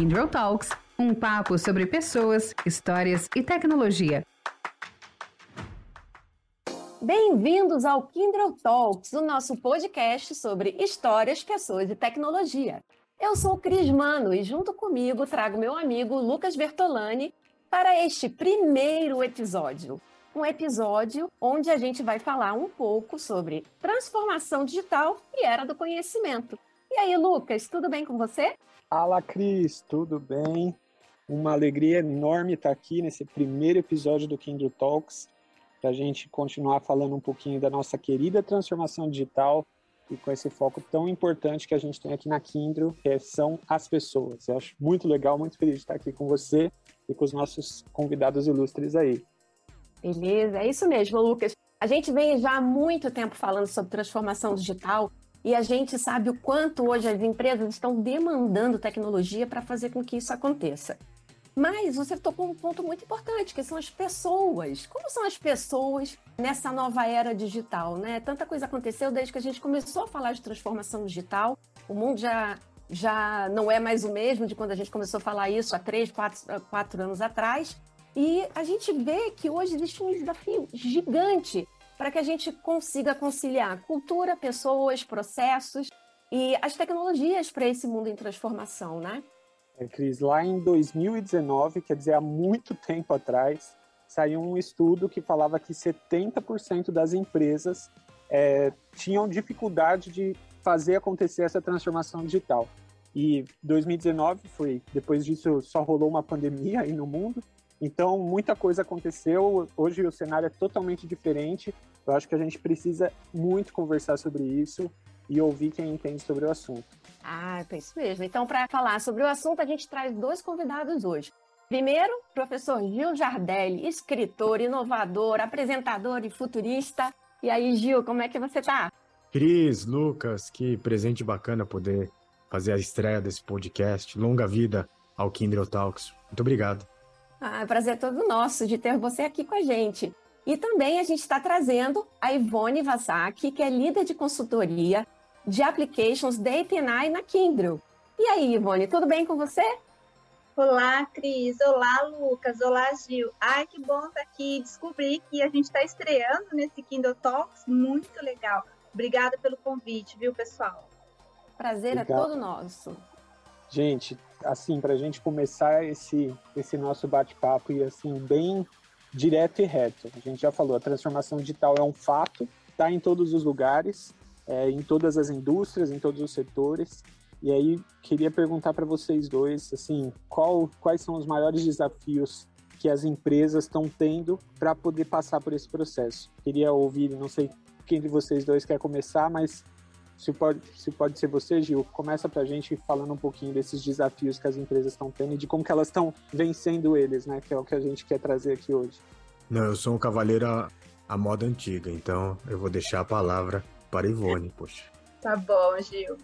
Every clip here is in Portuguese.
Kindle Talks, um papo sobre pessoas, histórias e tecnologia. Bem-vindos ao Kindle Talks, o nosso podcast sobre histórias, pessoas e tecnologia. Eu sou Cris Mano e junto comigo trago meu amigo Lucas Bertolani para este primeiro episódio. Um episódio onde a gente vai falar um pouco sobre transformação digital e era do conhecimento. E aí, Lucas, tudo bem com você? Fala, Cris, tudo bem? Uma alegria enorme estar aqui nesse primeiro episódio do Kindle Talks, para a gente continuar falando um pouquinho da nossa querida transformação digital e com esse foco tão importante que a gente tem aqui na Kindle, que são as pessoas. Eu acho muito legal, muito feliz de estar aqui com você e com os nossos convidados ilustres aí. Beleza, é isso mesmo, Lucas. A gente vem já há muito tempo falando sobre transformação digital e a gente sabe o quanto hoje as empresas estão demandando tecnologia para fazer com que isso aconteça. Mas você tocou um ponto muito importante, que são as pessoas. Como são as pessoas nessa nova era digital, né? Tanta coisa aconteceu desde que a gente começou a falar de transformação digital. O mundo já, já não é mais o mesmo de quando a gente começou a falar isso há três, quatro, quatro anos atrás. E a gente vê que hoje existe um desafio gigante para que a gente consiga conciliar cultura, pessoas, processos e as tecnologias para esse mundo em transformação, né? É, Cris, lá em 2019, quer dizer, há muito tempo atrás, saiu um estudo que falava que 70% das empresas é, tinham dificuldade de fazer acontecer essa transformação digital. E 2019 foi, depois disso, só rolou uma pandemia aí no mundo. Então, muita coisa aconteceu. Hoje o cenário é totalmente diferente. Eu acho que a gente precisa muito conversar sobre isso e ouvir quem entende sobre o assunto. Ah, é isso mesmo. Então, para falar sobre o assunto, a gente traz dois convidados hoje. Primeiro, professor Gil Jardelli, escritor, inovador, apresentador e futurista. E aí, Gil, como é que você está? Cris, Lucas, que presente bacana poder fazer a estreia desse podcast. Longa vida ao Kindle Talks. Muito obrigado. Ah, prazer todo nosso de ter você aqui com a gente. E também a gente está trazendo a Ivone Vasaki, que é líder de consultoria de applications Data AI na Kindle. E aí, Ivone, tudo bem com você? Olá, Cris. Olá, Lucas. Olá, Gil. Ai, que bom estar tá aqui. Descobri que a gente está estreando nesse Kindle Talks. Muito legal. Obrigada pelo convite, viu, pessoal? Prazer é todo nosso. Gente, assim, para a gente começar esse, esse nosso bate-papo e assim, bem direto e reto. A gente já falou, a transformação digital é um fato, está em todos os lugares, é, em todas as indústrias, em todos os setores. E aí, queria perguntar para vocês dois, assim, qual, quais são os maiores desafios que as empresas estão tendo para poder passar por esse processo? Queria ouvir, não sei quem de vocês dois quer começar, mas se pode, se pode ser você, Gil, começa para a gente falando um pouquinho desses desafios que as empresas estão tendo e de como que elas estão vencendo eles, né? Que é o que a gente quer trazer aqui hoje. Não, eu sou um cavaleiro à, à moda antiga, então eu vou deixar a palavra para Ivone, poxa. Tá bom, Gil.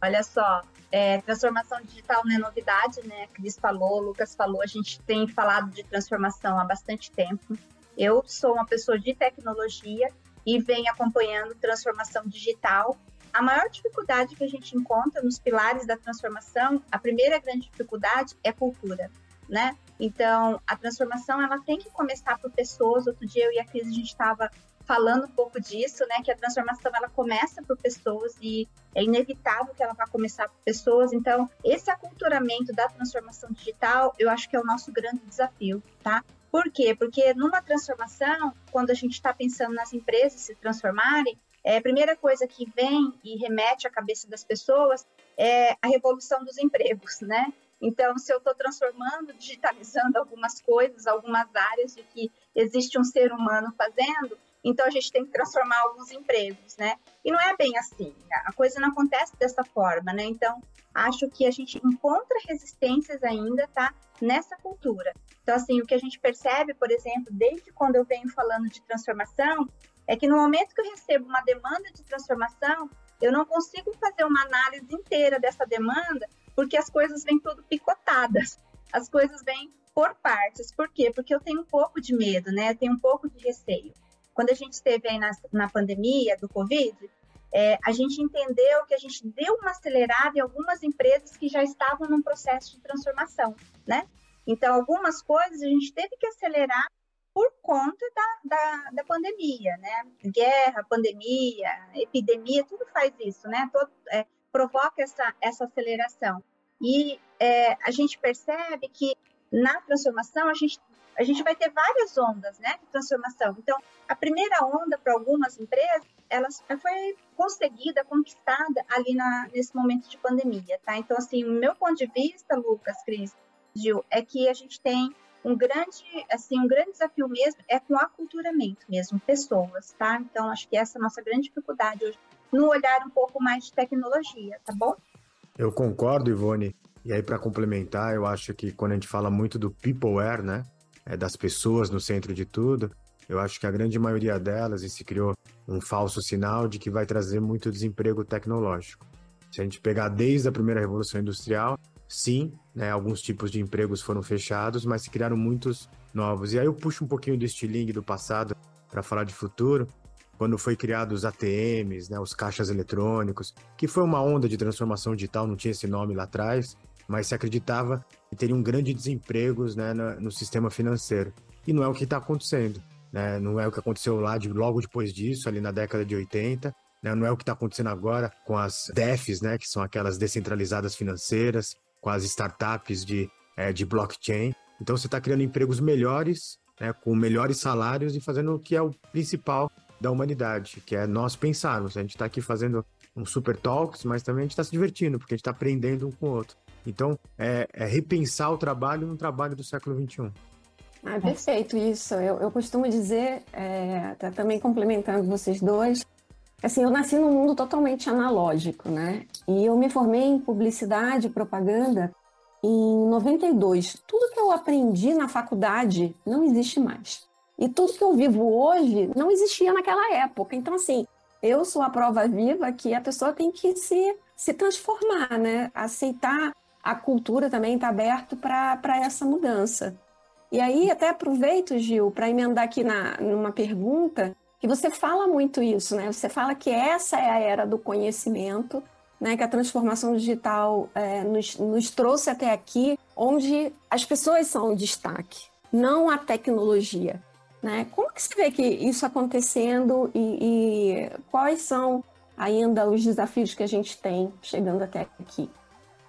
Olha só, é, transformação digital não é novidade, né? A Cris falou, o Lucas falou, a gente tem falado de transformação há bastante tempo. Eu sou uma pessoa de tecnologia e venho acompanhando transformação digital a maior dificuldade que a gente encontra nos pilares da transformação, a primeira grande dificuldade é cultura, né? Então, a transformação ela tem que começar por pessoas. Outro dia eu e a Cris a gente estava falando um pouco disso, né? Que a transformação ela começa por pessoas e é inevitável que ela vá começar por pessoas. Então, esse aculturamento da transformação digital, eu acho que é o nosso grande desafio, tá? Por quê? Porque numa transformação, quando a gente está pensando nas empresas se transformarem, é, a primeira coisa que vem e remete à cabeça das pessoas é a revolução dos empregos, né? Então, se eu estou transformando, digitalizando algumas coisas, algumas áreas de que existe um ser humano fazendo, então a gente tem que transformar alguns empregos, né? E não é bem assim, a coisa não acontece dessa forma, né? Então, acho que a gente encontra resistências ainda, tá? Nessa cultura. Então, assim, o que a gente percebe, por exemplo, desde quando eu venho falando de transformação, é que no momento que eu recebo uma demanda de transformação, eu não consigo fazer uma análise inteira dessa demanda, porque as coisas vêm tudo picotadas. As coisas vêm por partes. Por quê? Porque eu tenho um pouco de medo, né? Eu tenho um pouco de receio. Quando a gente esteve aí na, na pandemia do Covid, é, a gente entendeu que a gente deu uma acelerada em algumas empresas que já estavam num processo de transformação, né? Então, algumas coisas a gente teve que acelerar por conta da, da, da pandemia, né? Guerra, pandemia, epidemia, tudo faz isso, né? Todo, é, provoca essa, essa aceleração. E é, a gente percebe que na transformação a gente, a gente vai ter várias ondas né, de transformação. Então, a primeira onda para algumas empresas ela foi conseguida, conquistada ali na, nesse momento de pandemia, tá? Então, assim, o meu ponto de vista, Lucas, Cris, Gil, é que a gente tem um grande, assim, um grande desafio mesmo é com aculturamento mesmo, pessoas, tá? Então, acho que essa é a nossa grande dificuldade hoje, no olhar um pouco mais de tecnologia, tá bom? Eu concordo, Ivone. E aí, para complementar, eu acho que quando a gente fala muito do peopleware, né? É das pessoas no centro de tudo, eu acho que a grande maioria delas, e se criou um falso sinal de que vai trazer muito desemprego tecnológico. Se a gente pegar desde a primeira revolução industrial, sim, né, alguns tipos de empregos foram fechados, mas se criaram muitos novos. E aí eu puxo um pouquinho do estilingue do passado para falar de futuro, quando foi criados os ATMs, né, os caixas eletrônicos, que foi uma onda de transformação digital, não tinha esse nome lá atrás, mas se acreditava que teria um grande desemprego né, no, sistema financeiro. E não é o que está acontecendo. Né? Não é o que aconteceu lá de, logo depois disso, ali na década de 80. Né? Não é o que está acontecendo agora com as DEFs, né? que são aquelas descentralizadas financeiras, com as startups de, é, de blockchain. Então você está criando empregos melhores, né? com melhores salários e fazendo o que é o principal da humanidade, que é nós pensarmos. A gente está aqui fazendo um super talks, mas também a gente está se divertindo, porque a gente está aprendendo um com o outro. Então, é, é repensar o trabalho no trabalho do século XXI. Ah, perfeito, isso. Eu, eu costumo dizer, é, tá também complementando vocês dois, assim, eu nasci num mundo totalmente analógico, né? E eu me formei em publicidade propaganda em 92. Tudo que eu aprendi na faculdade não existe mais. E tudo que eu vivo hoje não existia naquela época. Então, assim, eu sou a prova viva que a pessoa tem que se, se transformar, né? Aceitar a cultura também está aberto para essa mudança. E aí, até aproveito, Gil, para emendar aqui na, numa pergunta, que você fala muito isso, né? Você fala que essa é a era do conhecimento, né? Que a transformação digital é, nos, nos trouxe até aqui, onde as pessoas são o destaque, não a tecnologia. Né? Como que você vê que isso acontecendo e, e, quais são ainda os desafios que a gente tem chegando até aqui?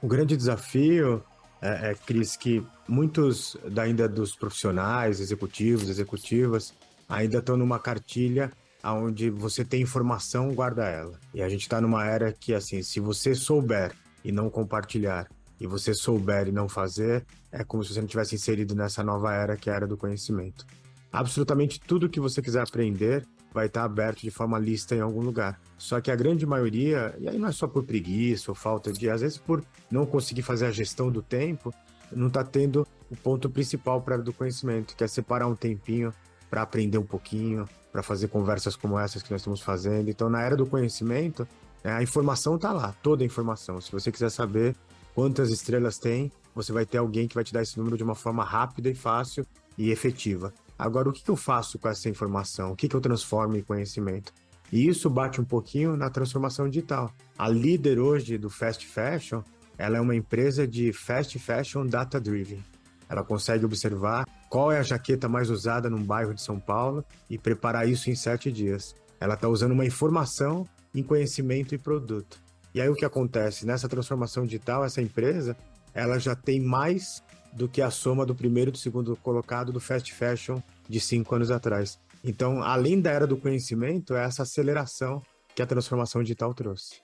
O grande desafio é, é Cris, que muitos ainda dos profissionais, executivos, executivas, ainda estão numa cartilha onde você tem informação, guarda ela. E a gente está numa era que, assim, se você souber e não compartilhar, e você souber e não fazer, é como se você não tivesse inserido nessa nova era que é a era do conhecimento. Absolutamente tudo que você quiser aprender vai estar aberto de forma lista em algum lugar. Só que a grande maioria, e aí não é só por preguiça ou falta de, às vezes por não conseguir fazer a gestão do tempo, não está tendo o ponto principal para do conhecimento, que é separar um tempinho para aprender um pouquinho, para fazer conversas como essas que nós estamos fazendo. Então, na era do conhecimento, né, a informação está lá, toda a informação. Se você quiser saber quantas estrelas tem, você vai ter alguém que vai te dar esse número de uma forma rápida e fácil e efetiva. Agora, o que, eu faço com essa informação? O que, eu transformo em conhecimento? E isso bate um pouquinho na transformação digital. A líder hoje do fast fashion ela é uma empresa de fast fashion data driven. Ela consegue observar qual é a jaqueta mais usada num bairro de São Paulo e preparar isso em sete dias. Ela está usando uma informação em conhecimento e produto. E aí o que acontece? Nessa transformação digital, essa empresa ela já tem mais do que a soma do primeiro e do segundo colocado do fast fashion de cinco anos atrás. Então, além da era do conhecimento, é essa aceleração que a transformação digital trouxe.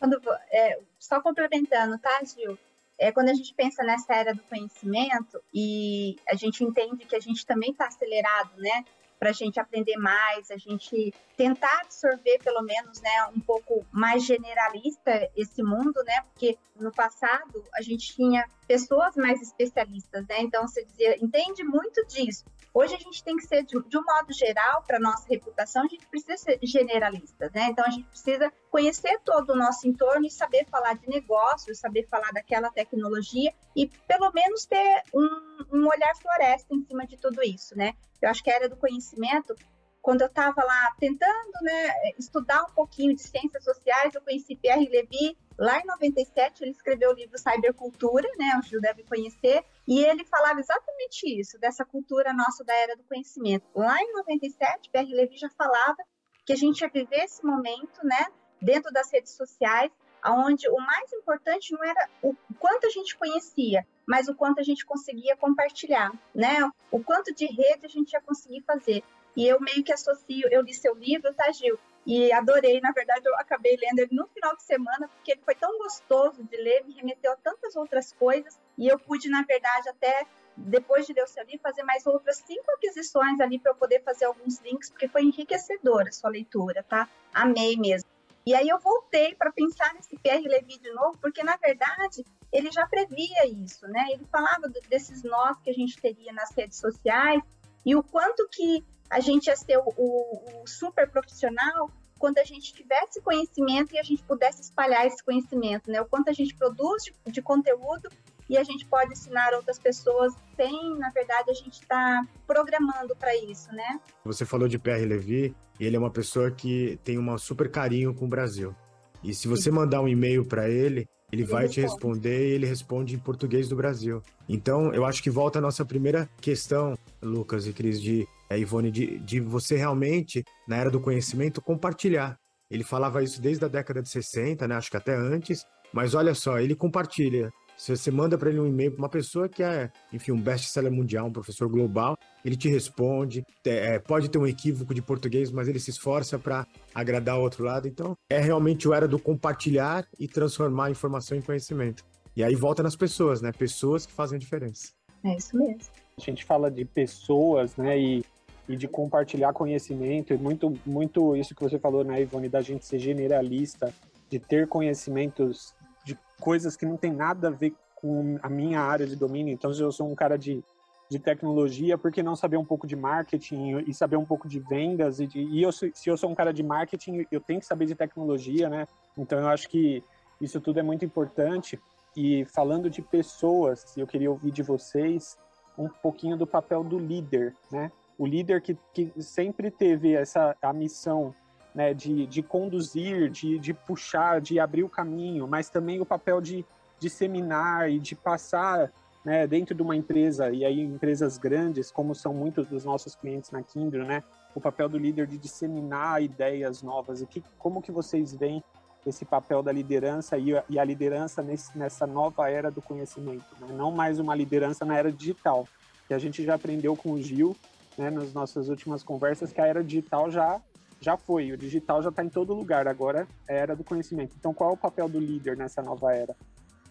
Quando, é, só complementando, tá, Gil? É, quando a gente pensa nessa era do conhecimento e a gente entende que a gente também está acelerado, né? Para a gente aprender mais, a gente tentar absorver pelo menos, né, um pouco mais generalista esse mundo, né? Porque no passado a gente tinha pessoas mais especialistas, né? Então você dizia, entende muito disso. Hoje a gente tem que ser, de, de um modo geral, para nossa reputação, a gente precisa ser generalista, né? Então a gente precisa conhecer todo o nosso entorno e saber falar de negócios, saber falar daquela tecnologia e pelo menos ter um, um olhar floresta em cima de tudo isso, né? Eu acho que a era do conhecimento quando eu estava lá tentando né, estudar um pouquinho de ciências sociais, eu conheci Pierre Levy. Lá em 97, ele escreveu o livro Cybercultura, né, o Gil deve conhecer, e ele falava exatamente isso, dessa cultura nossa da era do conhecimento. Lá em 97, Pierre Levy já falava que a gente ia viver esse momento, né, dentro das redes sociais, onde o mais importante não era o quanto a gente conhecia, mas o quanto a gente conseguia compartilhar, né? O quanto de rede a gente ia conseguir fazer. E eu meio que associo, eu li seu livro, tá, Gil? E adorei, na verdade, eu acabei lendo ele no final de semana, porque ele foi tão gostoso de ler, me remeteu a tantas outras coisas, e eu pude, na verdade, até depois de ler o seu livro, fazer mais outras cinco aquisições ali para eu poder fazer alguns links, porque foi enriquecedora a sua leitura, tá? Amei mesmo. E aí eu voltei para pensar nesse Pierre Levy de novo, porque na verdade ele já previa isso, né? Ele falava desses nós que a gente teria nas redes sociais e o quanto que a gente ia ser o, o, o super profissional quando a gente tivesse conhecimento e a gente pudesse espalhar esse conhecimento, né? O quanto a gente produz de, de conteúdo e a gente pode ensinar outras pessoas sem, na verdade, a gente estar tá programando para isso, né? Você falou de Pierre Levy, e ele é uma pessoa que tem um super carinho com o Brasil. E se você mandar um e-mail para ele, ele, ele vai responde. te responder e ele responde em português do Brasil. Então, eu acho que volta a nossa primeira questão, Lucas e Cris, de Ivone, de, de você realmente, na era do conhecimento, compartilhar. Ele falava isso desde a década de 60, né? Acho que até antes. Mas olha só, ele compartilha. Se você manda para ele um e-mail para uma pessoa que é, enfim, um best-seller mundial, um professor global, ele te responde. É, pode ter um equívoco de português, mas ele se esforça para agradar o outro lado. Então, é realmente o era do compartilhar e transformar a informação em conhecimento. E aí volta nas pessoas, né? Pessoas que fazem a diferença. É isso mesmo. A gente fala de pessoas, né? E e de compartilhar conhecimento, e muito, muito isso que você falou, né, Ivone, da gente ser generalista, de ter conhecimentos de coisas que não tem nada a ver com a minha área de domínio. Então, se eu sou um cara de, de tecnologia, por que não saber um pouco de marketing e saber um pouco de vendas? E, de, e eu, se eu sou um cara de marketing, eu tenho que saber de tecnologia, né? Então, eu acho que isso tudo é muito importante. E falando de pessoas, eu queria ouvir de vocês um pouquinho do papel do líder, né? O líder que, que sempre teve essa a missão né, de, de conduzir, de, de puxar, de abrir o caminho, mas também o papel de disseminar e de passar né, dentro de uma empresa, e aí empresas grandes, como são muitos dos nossos clientes na Kindle, né, o papel do líder de disseminar ideias novas. E que, como que vocês veem esse papel da liderança e e a liderança nesse, nessa nova era do conhecimento? Né? Não mais uma liderança na era digital, que a gente já aprendeu com o Gil, né, nas nossas últimas conversas que a era digital já já foi, o digital já está em todo lugar, agora é a era do conhecimento. Então, qual é o papel do líder nessa nova era?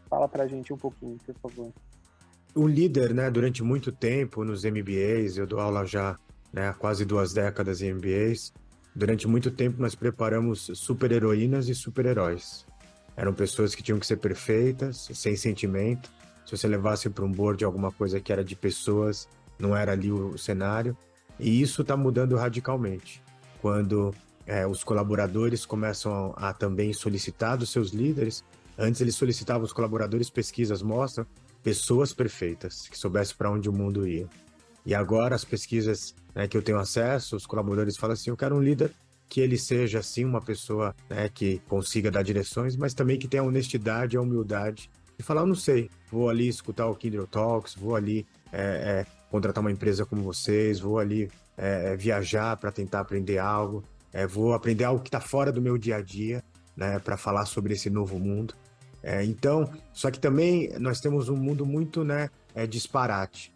Fala para a gente um pouquinho, por favor. O líder, né, durante muito tempo nos MBAs, eu dou aula já né, há quase duas décadas em MBAs, durante muito tempo nós preparamos super-heroínas e super-heróis. Eram pessoas que tinham que ser perfeitas, sem sentimento. Se você levasse para um board alguma coisa que era de pessoas não era ali o cenário. E isso está mudando radicalmente. Quando é, os colaboradores começam a, a, também solicitar dos seus líderes, antes eles solicitavam os colaboradores, pesquisas mostram pessoas perfeitas, que soubessem para onde o mundo ia. E agora as pesquisas né, que eu tenho acesso, os colaboradores falam assim, eu quero um líder que ele seja assim uma pessoa né, que consiga dar direções, mas também que tenha a honestidade e a humildade de falar, eu não sei, vou ali escutar o Kindle Talks, vou ali é, é, contratar uma empresa como vocês, vou ali é, é viajar para tentar aprender algo, é, vou aprender algo que está fora do meu dia a dia, né, para falar sobre esse novo mundo. É, então, só que também nós temos um mundo muito, né, é, disparate.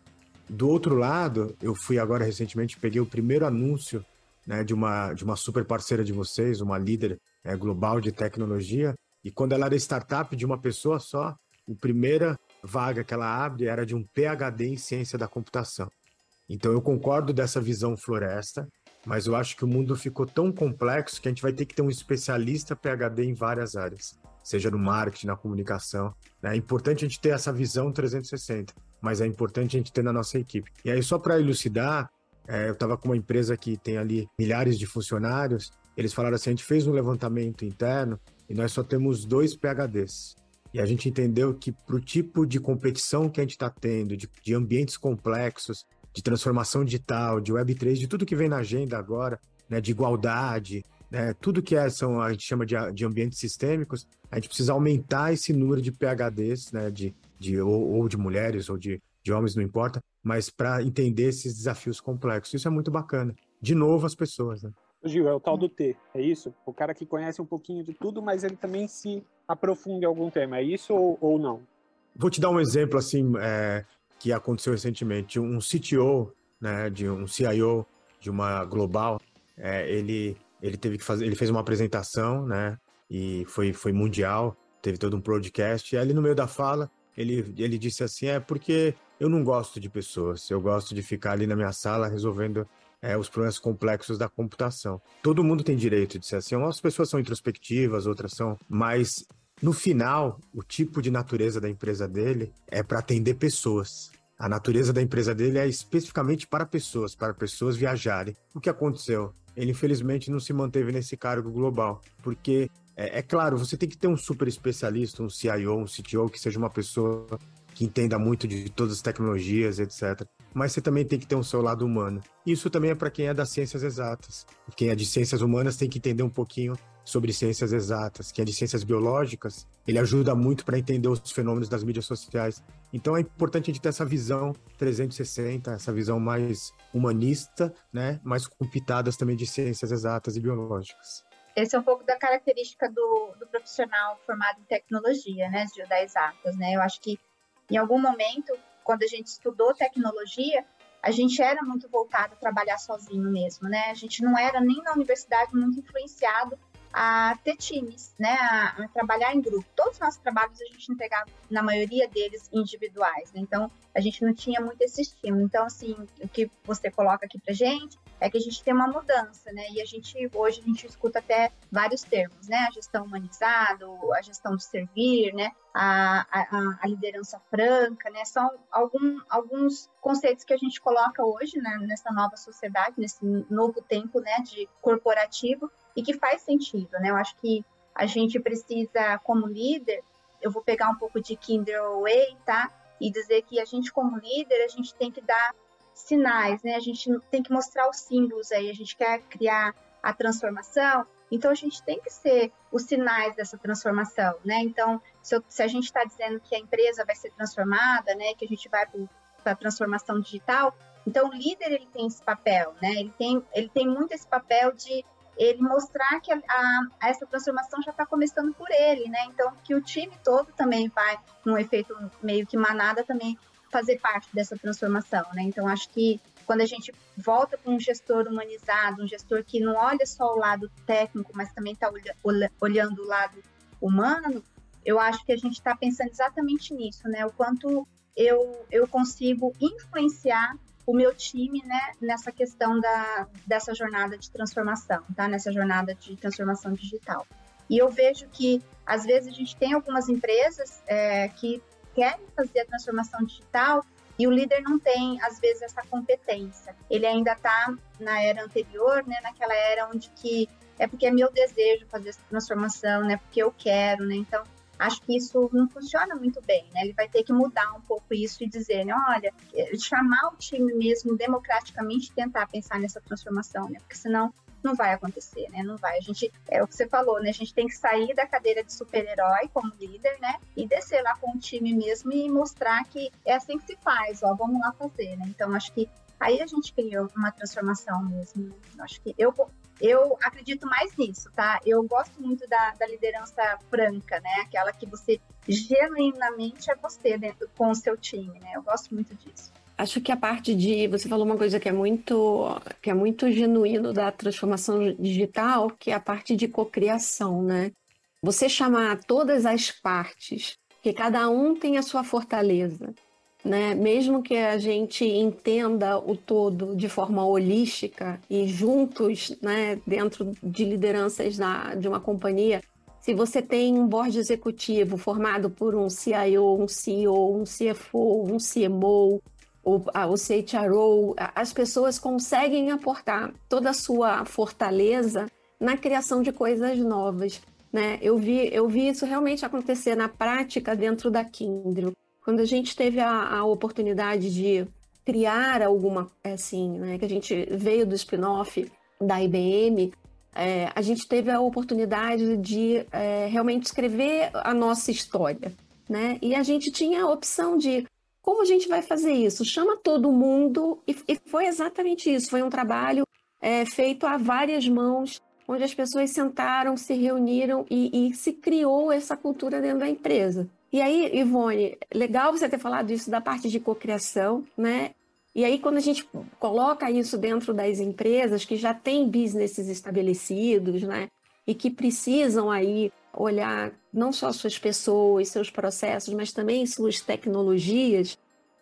Do outro lado, eu fui agora recentemente, peguei o primeiro anúncio né, de, uma, de uma super parceira de vocês, uma líder é, global de tecnologia, e quando ela era startup de uma pessoa só, o primeira vaga que ela abre era de um PhD em ciência da computação. Então eu concordo dessa visão floresta, mas eu acho que o mundo ficou tão complexo que a gente vai ter que ter um especialista PhD em várias áreas, seja no marketing, na comunicação. Né? É importante a gente ter essa visão 360, mas é importante a gente ter na nossa equipe. E aí, só para elucidar, é, eu estava com uma empresa que tem ali milhares de funcionários, eles falaram assim: a gente fez um levantamento interno e nós só temos dois PhDs. E a gente entendeu que para o tipo de competição que a gente está tendo, de, de, ambientes complexos, de transformação digital, de Web3, de tudo que vem na agenda agora, né, de igualdade, né, tudo que é, são, a gente chama de, de ambientes sistêmicos, a gente precisa aumentar esse número de PHDs, né, de, de, ou, ou de mulheres ou de, de homens, não importa, mas para entender esses desafios complexos. Isso é muito bacana. De novo, as pessoas. Né? Gil, é o tal do T, é isso? O cara que conhece um pouquinho de tudo, mas ele também se aprofunda em algum tema, é isso ou, ou não? Vou te dar um exemplo assim é, que aconteceu recentemente. Um CTO, né, de um CIO de uma global, é, ele ele teve que fazer, ele fez uma apresentação, né, e foi foi mundial, teve todo um podcast. E ali no meio da fala ele ele disse assim, é porque eu não gosto de pessoas, eu gosto de ficar ali na minha sala resolvendo é, os problemas complexos da computação. Todo mundo tem direito de ser assim. Algumas pessoas são introspectivas, outras são, mas no final, o tipo de natureza da empresa dele é para atender pessoas. A natureza da empresa dele é especificamente para pessoas, para pessoas viajarem. O que aconteceu? Ele infelizmente não se manteve nesse cargo global, porque é, é claro, você tem que ter um super especialista, um CIO, um CTO, que seja uma pessoa que entenda muito de todas as tecnologias, etc. Mas você também tem que ter um seu lado humano. Isso também é para quem é das ciências exatas. Quem é de ciências humanas tem que entender um pouquinho sobre ciências exatas. Quem é de ciências biológicas, ele ajuda muito para entender os fenômenos das mídias sociais. Então é importante a gente ter essa visão 360, essa visão mais humanista, né, mas com pitadas também de ciências exatas e biológicas. Esse é um pouco da característica do, do profissional formado em tecnologia, né, de das exatas, né? Eu acho que em algum momento, quando a gente estudou tecnologia, a gente era muito voltado a trabalhar sozinho mesmo, né? A gente não era nem na universidade muito influenciado a ter times, né, a, a, trabalhar em grupo. Todos os nossos trabalhos a gente entregava, na maioria deles, individuais, né? então a gente não tinha muito esse estímulo. Então, assim, o que você coloca aqui pra gente é que a gente tem uma mudança, né, e a gente, hoje, a gente escuta até vários termos, né, a gestão humanizada, a gestão de servir, né, a, a, a liderança franca, né, são algum, alguns conceitos que a gente coloca hoje, né, nessa nova sociedade, nesse novo tempo, né, de corporativo, e que faz sentido, né? Eu acho que a gente precisa, como líder, eu vou pegar um pouco de Kinder Way, tá? E dizer que a gente, como líder, a gente tem que dar sinais, né? A gente tem que mostrar os símbolos aí. A gente quer criar a transformação, então a gente tem que ser os sinais dessa transformação, né? Então, se, eu, se a gente está dizendo que a empresa vai ser transformada, né? Que a gente vai para a transformação digital, então o líder ele tem esse papel, né? Ele tem, ele tem muito esse papel de ele mostrar que a, a, essa transformação já está começando por ele, né? Então, que o time todo também vai, num efeito meio que manada, também fazer parte dessa transformação, né? Então, acho que quando a gente volta para um gestor humanizado, um gestor que não olha só o lado técnico, mas também está olha, olhando o lado humano, eu acho que a gente está pensando exatamente nisso, né? O quanto eu, eu consigo influenciar o meu time né, nessa questão da, dessa jornada de transformação, tá? Nessa jornada de transformação digital. E eu vejo que, às vezes, a gente tem algumas empresas é, que querem fazer a transformação digital e o líder não tem, às vezes, essa competência. Ele ainda está na era anterior, né? Naquela era onde que é porque é meu desejo fazer essa transformação, né? Porque eu quero, né? Então, acho que isso não funciona muito bem, né? Ele vai ter que mudar um pouco isso e dizer, né, olha, chamar o time mesmo democraticamente tentar pensar nessa transformação, né? Porque senão não vai acontecer, né? Não vai. A gente, é o que você falou, né? A gente tem que sair da cadeira de super-herói como líder, né? E descer lá com o time mesmo e mostrar que é assim que se faz, ó, vamos lá fazer, né? Então, acho que aí a gente criou uma transformação mesmo. Né? Acho que eu, eu acredito mais nisso, tá? Eu gosto muito da, da liderança franca, né? Aquela que você genuinamente é você dentro com o seu time, né? Eu gosto muito disso. Acho que a parte de você falou uma coisa que é muito que é muito genuíno da transformação digital, que é a parte de cocriação, né? Você chamar todas as partes, que cada um tem a sua fortaleza né? Mesmo que a gente entenda o todo de forma holística e juntos, né, dentro de lideranças da, de uma companhia, se você tem um board executivo formado por um CIO, um CEO, um CFO, um CMO, o, o CHRO, as pessoas conseguem aportar toda a sua fortaleza na criação de coisas novas. Né? Eu, vi, eu vi isso realmente acontecer na prática dentro da Kindle. Quando a gente teve a, a oportunidade de criar alguma, assim, né, que a gente veio do spin-off da IBM, é, a gente teve a oportunidade de é, realmente escrever a nossa história, né? E a gente tinha a opção de como a gente vai fazer isso? Chama todo mundo e, e foi exatamente isso. Foi um trabalho é, feito a várias mãos, onde as pessoas sentaram, se reuniram e, e se criou essa cultura dentro da empresa. E aí, Ivone, legal você ter falado isso da parte de cocriação, né? E aí, quando a gente coloca isso dentro das empresas que já têm businesses estabelecidos, né? E que precisam aí olhar não só suas pessoas, seus processos, mas também suas tecnologias,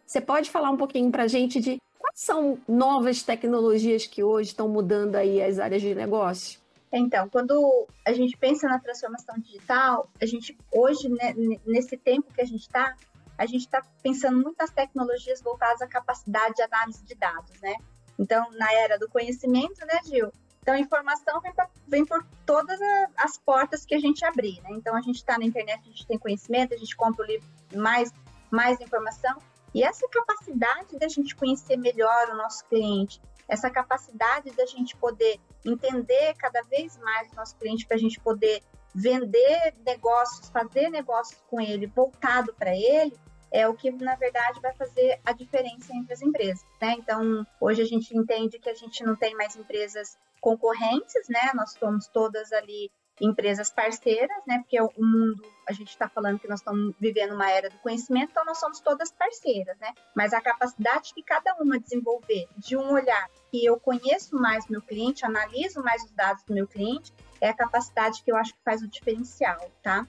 você pode falar um pouquinho para a gente de quais são novas tecnologias que hoje estão mudando aí as áreas de negócio? Então, quando a gente pensa na transformação digital, a gente hoje, né, nesse tempo que a gente está, a gente está pensando muitas tecnologias voltadas à capacidade de análise de dados, né? Então, na era do conhecimento, né, Gil? Então, a informação vem, pra, vem por todas as portas que a gente abrir, né? Então, a gente está na internet, a gente tem conhecimento, a gente compra o livro, mais, mais informação. E essa capacidade da gente conhecer melhor o nosso cliente, essa capacidade da gente poder entender cada vez mais o nosso cliente, para a gente poder vender negócios, fazer negócios com ele voltado para ele, é o que na verdade vai fazer a diferença entre as empresas, né? Então, hoje a gente entende que a gente não tem mais empresas concorrentes, né? Nós somos todas ali empresas parceiras, né? Porque o mundo, a gente está falando que nós estamos vivendo uma era do conhecimento, então nós somos todas parceiras, né? Mas a capacidade que cada uma desenvolver de um olhar que eu conheço mais meu cliente, analiso mais os dados do meu cliente, é a capacidade que eu acho que faz o diferencial, tá?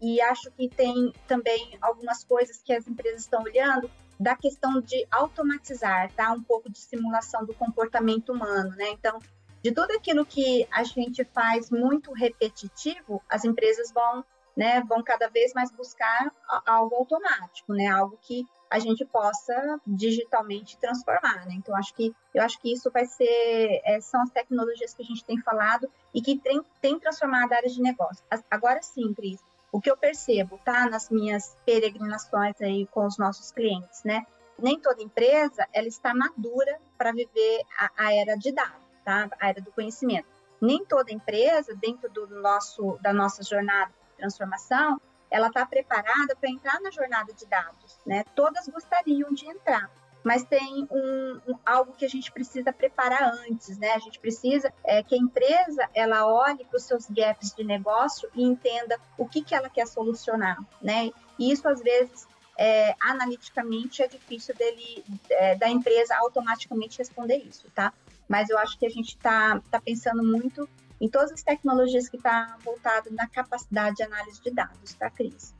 E acho que tem também algumas coisas que as empresas estão olhando da questão de automatizar, tá? Um pouco de simulação do comportamento humano, né? Então, de tudo aquilo que a gente faz muito repetitivo, as empresas vão, né, vão cada vez mais buscar algo automático, né? Algo que a gente possa digitalmente transformar, né? Então acho que eu acho que isso vai ser é, são as tecnologias que a gente tem falado e que tem, tem transformado a área de negócio. Agora sim, Cris, o que eu percebo, tá, nas minhas peregrinações aí com os nossos clientes, né? Nem toda empresa ela está madura para viver a, a, era de dados, tá? A era do conhecimento. Nem toda empresa dentro do nosso da nossa jornada de transformação ela está preparada para entrar na jornada de dados, né? Todas gostariam de entrar, mas tem um, um, algo que a gente precisa preparar antes, né? A gente precisa é, que a empresa ela olhe para os seus gaps de negócio e entenda o que, que ela quer solucionar, né? E isso às vezes é, analiticamente é difícil dele é, da empresa automaticamente responder isso, tá? Mas eu acho que a gente está tá pensando muito em todas as tecnologias que estão tá voltadas na capacidade de análise de dados, tá, Cris?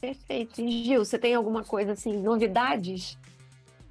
Perfeito. E Gil, você tem alguma coisa assim, novidades?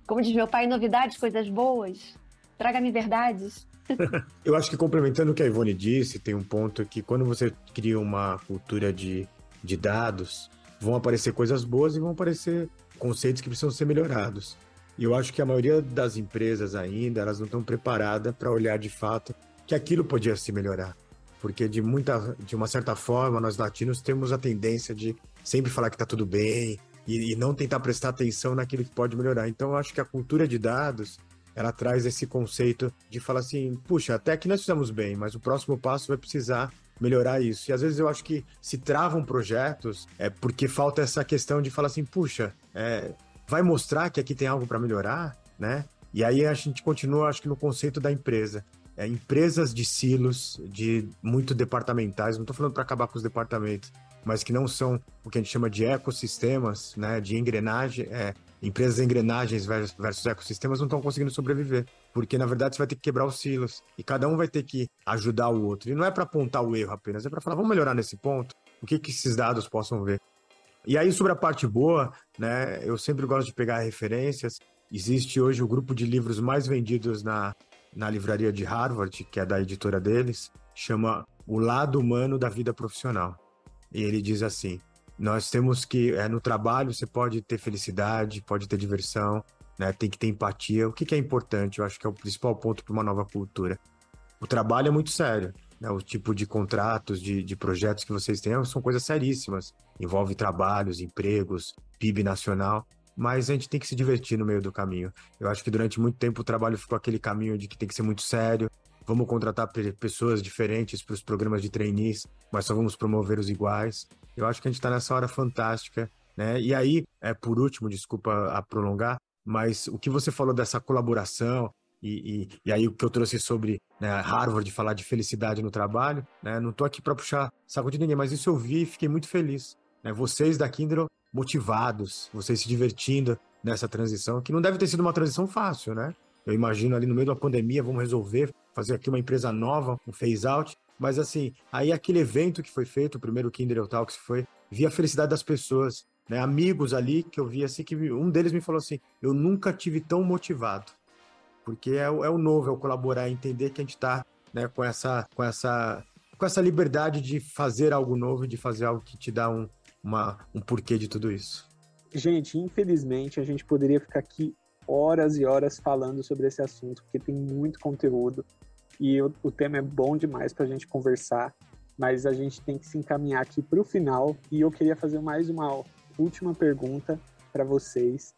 Como diz meu pai, novidades, coisas boas? Traga-me verdades. Eu acho que complementando o que a Ivone disse, tem um ponto que quando você cria uma cultura de, de dados, vão aparecer coisas boas e vão aparecer conceitos que precisam ser melhorados. E eu acho que a maioria das empresas ainda, elas não estão preparadas para olhar de fato que aquilo podia se melhorar. Porque de muita, de uma certa forma, nós latinos temos a tendência de sempre falar que está tudo bem e, e, não tentar prestar atenção naquilo que pode melhorar. Então, eu acho que a cultura de dados ela traz esse conceito de falar assim, puxa, até que nós fizemos bem, mas o próximo passo vai precisar melhorar isso. E às vezes eu acho que se travam projetos é porque falta essa questão de falar assim, puxa, é, vai mostrar que aqui tem algo para melhorar, né? E aí a gente continua, acho que no conceito da empresa é, empresas de silos, de muito departamentais, não estou falando para acabar com os departamentos, mas que não são o que a gente chama de ecossistemas, né, de engrenagem, é, empresas engrenagens versus, versus ecossistemas não estão conseguindo sobreviver, porque na verdade você vai ter que quebrar os silos e cada um vai ter que ajudar o outro. E não é para apontar o erro apenas, é para falar, vamos melhorar nesse ponto, o que, que esses dados possam ver. E aí, sobre a parte boa, né, eu sempre gosto de pegar referências. Existe hoje o grupo de livros mais vendidos na, na livraria de Harvard, que é da editora deles, chama O Lado Humano da Vida Profissional. E ele diz assim: nós temos que, é, no trabalho, você pode ter felicidade, pode ter diversão, né, tem que ter empatia. O que, que é importante? Eu acho que é o principal ponto para uma nova cultura. O trabalho é muito sério. Né, o tipo de contratos, de, de projetos que vocês têm são coisas seríssimas. Envolve trabalhos, empregos, PIB nacional. mas a gente tem que se divertir no meio do caminho. Eu acho que durante muito tempo o trabalho ficou aquele caminho de que tem que ser muito sério, vamos contratar pessoas diferentes para os programas de trainees, mas só vamos promover os iguais. Eu acho que a gente está nessa hora fantástica, né? E aí, é, por último, desculpa a prolongar, mas o que você falou dessa colaboração, e, e, e, aí o que eu trouxe sobre né, Harvard falar de felicidade no trabalho, né, não estou aqui para puxar saco de ninguém, mas isso eu vi e fiquei muito feliz. Né, vocês da Kindle motivados, vocês se divertindo nessa transição, que não deve ter sido uma transição fácil, né? Eu imagino ali no meio da pandemia, vamos resolver fazer aqui uma empresa nova, um phase out, mas assim, aí aquele evento que foi feito, o primeiro Kindle Talks foi, vi a felicidade das pessoas, né? Amigos ali que eu vi assim, que um deles me falou assim, eu nunca tive tão motivado, porque é, o, é o novo, é o colaborar, é entender que a gente está né, com essa, com essa, com essa liberdade de fazer algo novo, de fazer algo que te dá um, uma, um porquê de tudo isso. Gente, infelizmente a gente poderia ficar aqui horas e horas falando sobre esse assunto, porque tem muito conteúdo e o, o tema é bom demais para a gente conversar, mas a gente tem que se encaminhar aqui para o final e eu queria fazer mais uma última pergunta para vocês.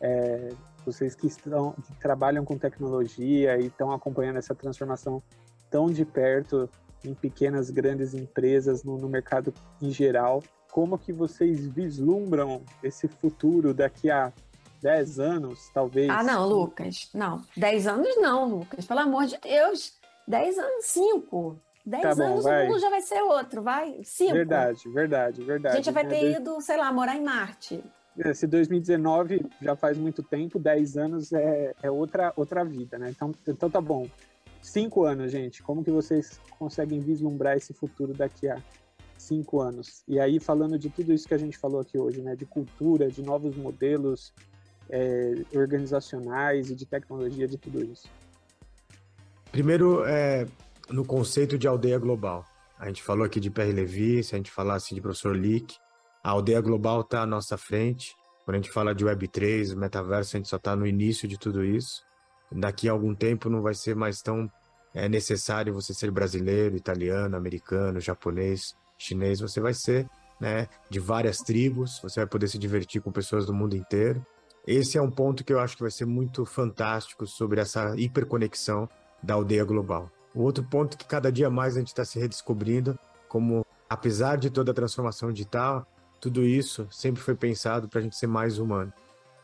É, vocês que, estão, que trabalham com tecnologia e estão acompanhando essa transformação tão de perto em pequenas, grandes empresas, no, no mercado em geral, como que vocês vislumbram esse futuro daqui a 10 anos, talvez? Ah, não, Lucas. Não, 10 anos não, Lucas. Pelo amor de Deus. 10 anos, 5. 10 tá bom, anos vai. o mundo já vai ser outro, vai? 5. Verdade, verdade, verdade. A gente já vai ter ido, sei lá, morar em Marte. Se 2019 já faz muito tempo, 10 anos é, é outra, outra vida, né? Então, então tá bom. Cinco anos, gente. Como que vocês conseguem vislumbrar esse futuro daqui a cinco anos. E aí, falando de tudo isso que a gente falou aqui hoje, né, de cultura, de novos modelos é, organizacionais e de tecnologia, de tudo isso. Primeiro, é, no conceito de aldeia global. A gente falou aqui de Pierre se a gente falasse de professor Lick, a aldeia global está à nossa frente. Quando a gente fala de Web3, metaverso, a gente só está no início de tudo isso. Daqui a algum tempo não vai ser mais tão é necessário você ser brasileiro, italiano, americano, japonês chinês, você vai ser né, de várias tribos, você vai poder se divertir com pessoas do mundo inteiro. Esse é um ponto que eu acho que vai ser muito fantástico sobre essa hiperconexão da aldeia global. O outro ponto que cada dia mais a gente está se redescobrindo, como apesar de toda a transformação digital, tudo isso sempre foi pensado para a gente ser mais humano.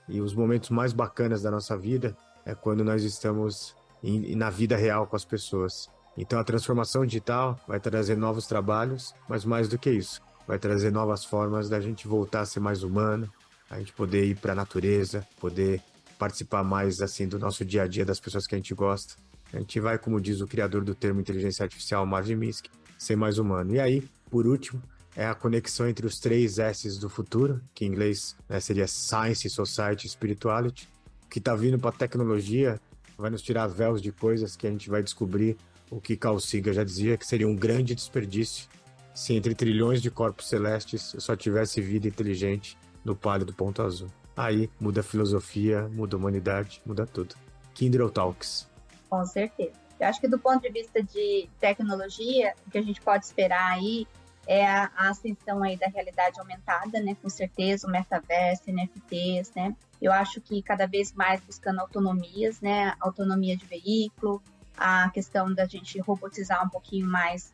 E os momentos mais bacanas da nossa vida é quando nós estamos em, na vida real com as pessoas. Então a transformação digital vai trazer novos trabalhos, mas mais do que isso, vai trazer novas formas da gente voltar a ser mais humano, a gente poder ir para a natureza, poder participar mais assim do nosso dia a dia das pessoas que a gente gosta. A gente vai, como diz o criador do termo inteligência artificial, Marvin Minsky, ser mais humano. E aí, por último, é a conexão entre os três S's do futuro, que em inglês né, seria Science, Society, Spirituality, que está vindo para a tecnologia, vai nos tirar véus de coisas que a gente vai descobrir o que Carl Sagan já dizia que seria um grande desperdício se entre trilhões de corpos celestes só tivesse vida inteligente no pálido ponto azul. Aí muda a filosofia, muda a humanidade, muda tudo. Kindle Talks. Com certeza. Eu acho que do ponto de vista de tecnologia, o que a gente pode esperar aí é a, ascensão aí da realidade aumentada, né? Com certeza, o metaverso, NFTs, né? Eu acho que cada vez mais buscando autonomias, né? Autonomia de veículo, a questão da gente robotizar um pouquinho mais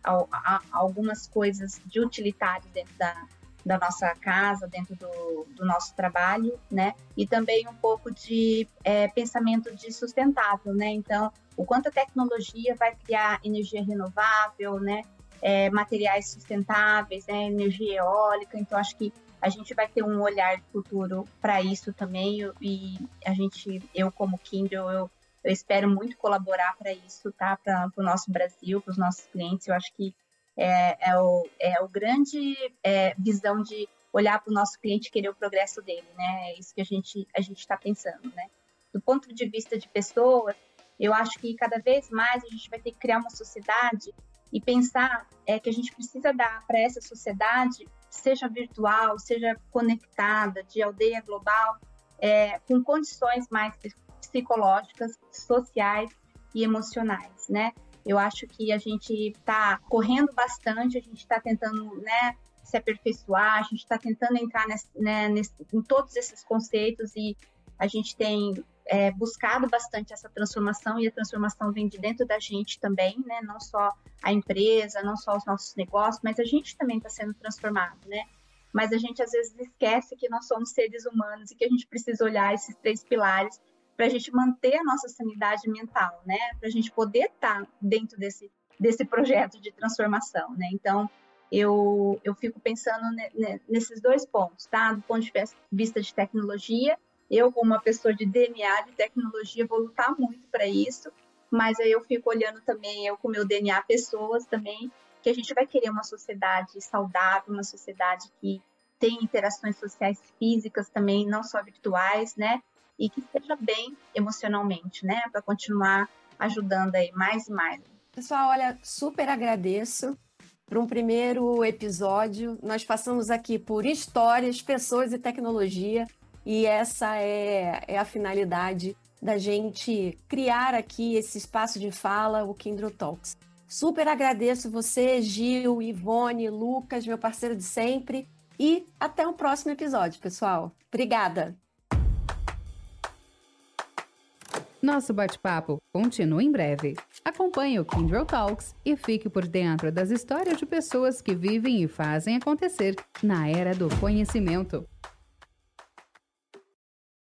algumas coisas de utilitário dentro da, da nossa casa, dentro do, do nosso trabalho, né? E também um pouco de é, pensamento de sustentável, né? Então, o quanto a tecnologia vai criar energia renovável, né? É, materiais sustentáveis, né? energia eólica. Então, acho que a gente vai ter um olhar futuro para isso também. E a gente, eu como Kindle, eu eu espero muito colaborar para isso, tá? Para o nosso Brasil, para os nossos clientes. Eu acho que é, é, o, é o grande é, visão de olhar para o nosso cliente e querer o progresso dele, né? É isso que a gente a gente está pensando, né? Do ponto de vista de pessoas, eu acho que cada vez mais a gente vai ter que criar uma sociedade e pensar é, que a gente precisa dar para essa sociedade, seja virtual, seja conectada, de aldeia global, é, com condições mais psicológicas, sociais e emocionais, né? Eu acho que a gente está correndo bastante, a gente está tentando, né, se aperfeiçoar, a gente está tentando entrar nesse, né, nesse, em todos esses conceitos e a gente tem é, buscado bastante essa transformação e a transformação vem de dentro da gente também, né? Não só a empresa, não só os nossos negócios, mas a gente também está sendo transformado, né? Mas a gente às vezes esquece que nós somos seres humanos e que a gente precisa olhar esses três pilares para a gente manter a nossa sanidade mental, né? Para a gente poder estar tá dentro desse, desse projeto de transformação, né? Então, eu, eu fico pensando nesses dois pontos, tá? Do ponto de vista de tecnologia eu, como uma pessoa de DNA, de tecnologia, vou lutar muito para isso, mas aí eu fico olhando também, eu com meu DNA, pessoas também, que a gente vai querer uma sociedade saudável, uma sociedade que tem interações sociais físicas também, não só virtuais, né? E que esteja bem emocionalmente, né? Para continuar ajudando aí mais e mais. Pessoal, olha, super agradeço para um primeiro episódio. Nós passamos aqui por histórias, pessoas e tecnologia. E essa é, é a finalidade da gente criar aqui esse espaço de fala, o Kindle Talks. Super agradeço você, Gil, Ivone, Lucas, meu parceiro de sempre. E até o próximo episódio, pessoal. Obrigada! Nosso bate-papo continua em breve. Acompanhe o Kindle Talks e fique por dentro das histórias de pessoas que vivem e fazem acontecer na era do conhecimento.